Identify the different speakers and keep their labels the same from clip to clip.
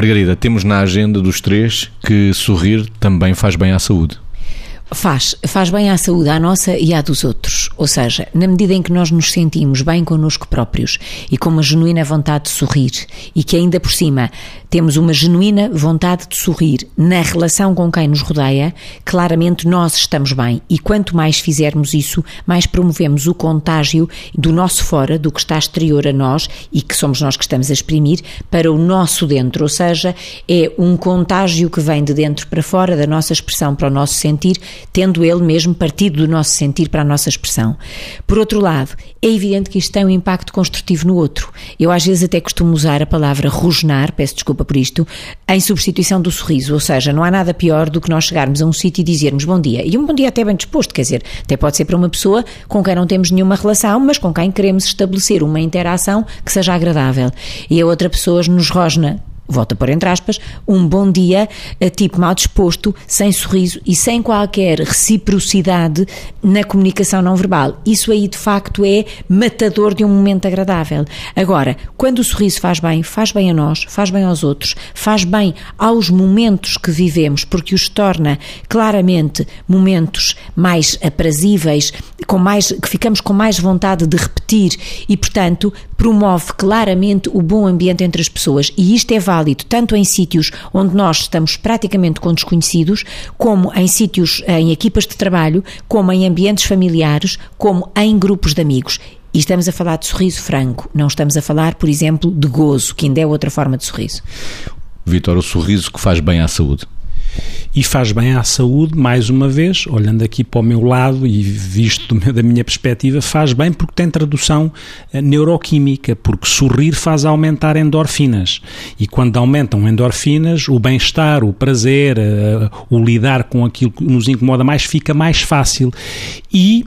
Speaker 1: Margarida, temos na agenda dos três que sorrir também faz bem à saúde.
Speaker 2: Faz, faz bem à saúde, à nossa e à dos outros. Ou seja, na medida em que nós nos sentimos bem connosco próprios e com uma genuína vontade de sorrir e que ainda por cima temos uma genuína vontade de sorrir na relação com quem nos rodeia, claramente nós estamos bem. E quanto mais fizermos isso, mais promovemos o contágio do nosso fora, do que está exterior a nós e que somos nós que estamos a exprimir, para o nosso dentro. Ou seja, é um contágio que vem de dentro para fora, da nossa expressão para o nosso sentir tendo ele mesmo partido do nosso sentir para a nossa expressão. Por outro lado, é evidente que isto tem um impacto construtivo no outro. Eu às vezes até costumo usar a palavra rosnar, peço desculpa por isto, em substituição do sorriso, ou seja, não há nada pior do que nós chegarmos a um sítio e dizermos bom dia. E um bom dia até bem disposto, quer dizer, até pode ser para uma pessoa com quem não temos nenhuma relação, mas com quem queremos estabelecer uma interação que seja agradável. E a outra pessoa nos rosna volta por entre aspas, um bom dia, eh, tipo mal disposto, sem sorriso e sem qualquer reciprocidade na comunicação não verbal. Isso aí de facto é matador de um momento agradável. Agora, quando o sorriso faz bem, faz bem a nós, faz bem aos outros, faz bem aos momentos que vivemos, porque os torna claramente momentos mais aprazíveis, com mais, que ficamos com mais vontade de repetir e, portanto, promove claramente o bom ambiente entre as pessoas. E isto é válido tanto em sítios onde nós estamos praticamente com desconhecidos, como em sítios, em equipas de trabalho, como em ambientes familiares, como em grupos de amigos. E estamos a falar de sorriso franco, não estamos a falar, por exemplo, de gozo, que ainda é outra forma de sorriso.
Speaker 1: Vitor, o sorriso que faz bem à saúde
Speaker 3: e faz bem à saúde, mais uma vez, olhando aqui para o meu lado e visto da minha perspectiva, faz bem porque tem tradução eh, neuroquímica, porque sorrir faz aumentar endorfinas. E quando aumentam endorfinas, o bem-estar, o prazer, eh, o lidar com aquilo que nos incomoda mais fica mais fácil. E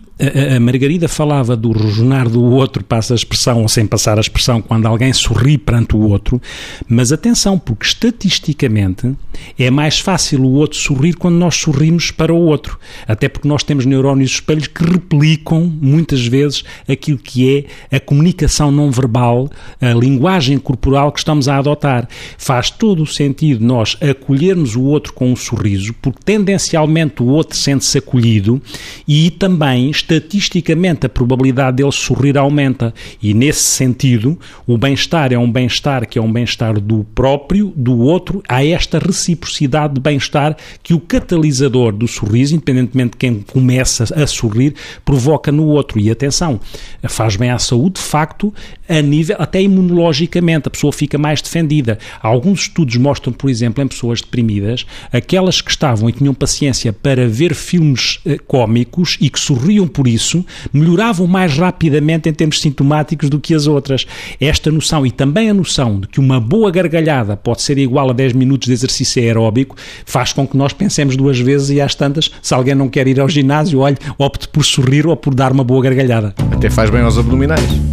Speaker 3: a, Margarida falava do rosnar do outro, passa a expressão, ou sem passar a expressão, quando alguém sorri perante o outro, mas atenção, porque estatisticamente é mais fácil o outro sorrir quando nós sorrimos para o outro, até porque nós temos neurónios espelhos que replicam muitas vezes aquilo que é a comunicação não verbal, a linguagem corporal que estamos a adotar. Faz todo o sentido nós acolhermos o outro com um sorriso, porque tendencialmente o outro sente-se acolhido e também estatisticamente a probabilidade dele sorrir aumenta. E nesse sentido, o bem-estar é um bem-estar que é um bem-estar do próprio, do outro. Há esta reciprocidade de bem-estar que o catalisador do sorriso, independentemente de quem começa a sorrir, provoca no outro. E atenção, faz bem à saúde, de facto, a nível, até imunologicamente, a pessoa fica mais defendida. Alguns estudos mostram, por exemplo, em pessoas deprimidas, aquelas que estavam e tinham paciência para ver filmes eh, cómicos e que sorriam por isso, melhoravam mais rapidamente em termos sintomáticos do que as outras. Esta noção e também a noção de que uma boa gargalhada pode ser igual a 10 minutos de exercício aeróbico faz com que nós pensemos duas vezes e às tantas, se alguém não quer ir ao ginásio, olhe, opte por sorrir ou por dar uma boa gargalhada.
Speaker 1: Até faz bem aos abdominais.